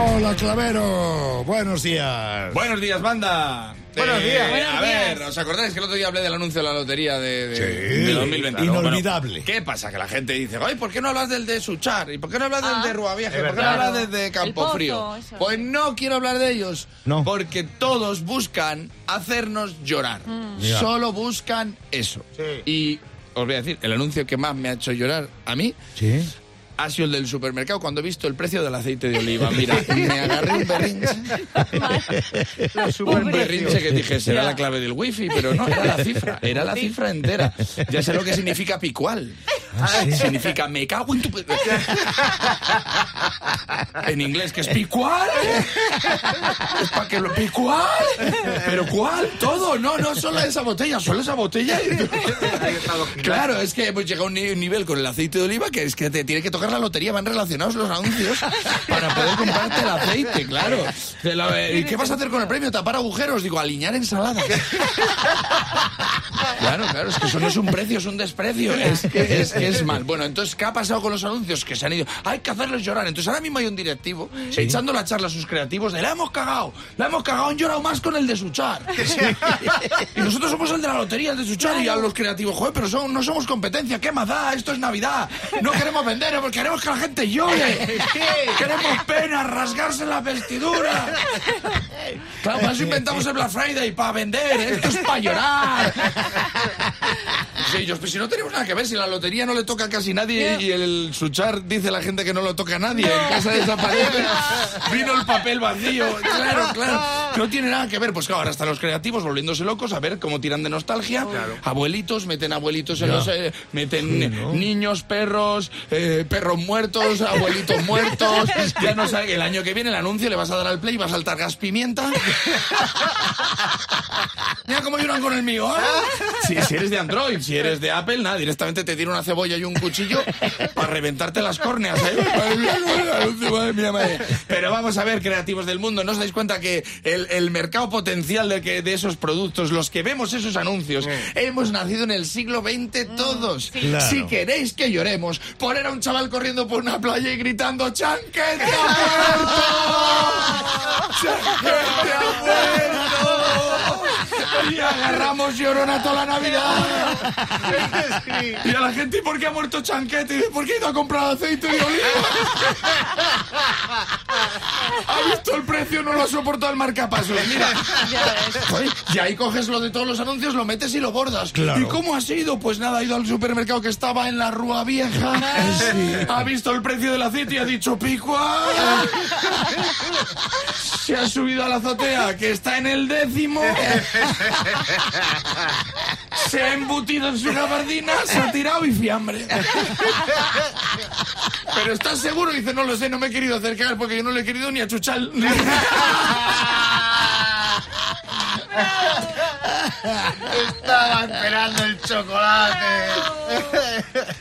Hola, Clavero. Buenos días. Buenos días, banda. Buenos Eh, días. a ver, ¿os acordáis que el otro día hablé del anuncio de la lotería de, de, Sí, de 2020? inolvidable. Bueno, ¿Qué pasa? Que la gente dice, ay, ¿por qué no hablas del de Suchar? ¿Y por qué no hablas del de Ruavieja? es ¿Por qué no hablas del de El Campo Pozo, Frío? eso. Pues no quiero hablar de ellos. No. Porque todos buscan hacernos llorar. Ya. Solo buscan eso. Sí. Y os voy a decir, el anuncio que más me ha hecho llorar a mí Sí. Ha sido el del supermercado cuando he visto el precio del aceite de oliva. Mira, me agarré un berrinche. Un berrinche que dije, será la clave del wifi, pero no, era la cifra, era la cifra entera. Ya sé lo que significa picual. Significa me cago en tu... pe-". En inglés, que es picual. Es para que lo... ¿Picual? ¿Pero cuál? Todo, no, no, solo esa botella, solo esa botella. Claro, es que hemos llegado a un ni- nivel con el aceite de oliva que es que te tiene que tocar la lotería, van relacionados los anuncios para poder comprarte el aceite, claro. La- ¿Y qué vas a hacer con el premio? ¿Tapar agujeros? Digo, alinear ensaladas. Claro, claro, es que eso no es un precio, es un desprecio. Es que es, es mal. Bueno, entonces, ¿qué ha pasado con los anuncios? Que se han ido. Hay que hacerles llorar. Entonces, ahora mismo hay un directivo echando la charla a sus creativos de la hemos cagado, la hemos cagado, han llorado más con el de Suchar. Y nosotros somos el de la lotería, el de Suchar, y a los creativos, joder, pero son- no somos competencia, ¿qué más da? Esto es Navidad. No queremos vender, queremos que la gente llore. Queremos pena, rasgarse la vestidura. Claro, para eso inventamos el Black Friday, para vender, esto es para llorar. Sí, ellos, pues si no tenemos nada que ver, si la lotería no le toca a casi nadie y el Suchar dice la gente que no lo toca a nadie, en casa desaparece, vino el papel vacío, claro, claro, no tiene nada que ver, pues claro, ahora están los creativos volviéndose locos a ver cómo tiran de nostalgia, abuelitos, meten abuelitos en Ya. los, eh, meten Sí, ¿no? niños, perros, eh, perros muertos, abuelitos muertos, ya no sabe, el año que viene el anuncio le vas a dar al play y va a saltar gas pimienta. Mira cómo lloran con el mío. ¿eh? Si, si eres de Android, si eres de Apple, nada, directamente te tira una cebolla y un cuchillo para reventarte las córneas. ¿eh? Madre mía, madre. Pero vamos a ver, creativos del mundo, ¿no os dais cuenta que el, el mercado potencial de, que, de esos productos, los que vemos esos anuncios, hemos nacido en el siglo XX todos? Claro. Si queréis que lloremos, poner a un chaval corriendo por una playa y gritando ¡Chanquete muerto! Y agarramos llorona toda la Navidad. Y a la gente, ¿y por qué ha muerto Chanquete? Y dice, ¿por qué ha ido a comprar aceite de oliva? ¿Ha visto el precio? No lo ha soportado el marcapasos. Mira, Joder, y ahí coges lo de todos los anuncios, lo metes y lo bordas. Claro. ¿Y cómo ha sido? Pues nada, ha ido al supermercado que estaba en la Rúa Vieja. Ha visto el precio del aceite y ha dicho picua. Se ha subido a la azotea que está en el décimo. Se ha embutido en su gabardina, se ha tirado y fiambre. Pero ¿estás seguro? Dice, no lo sé, no me he querido acercar porque yo no le he querido ni a chuchar. Estaba esperando el chocolate.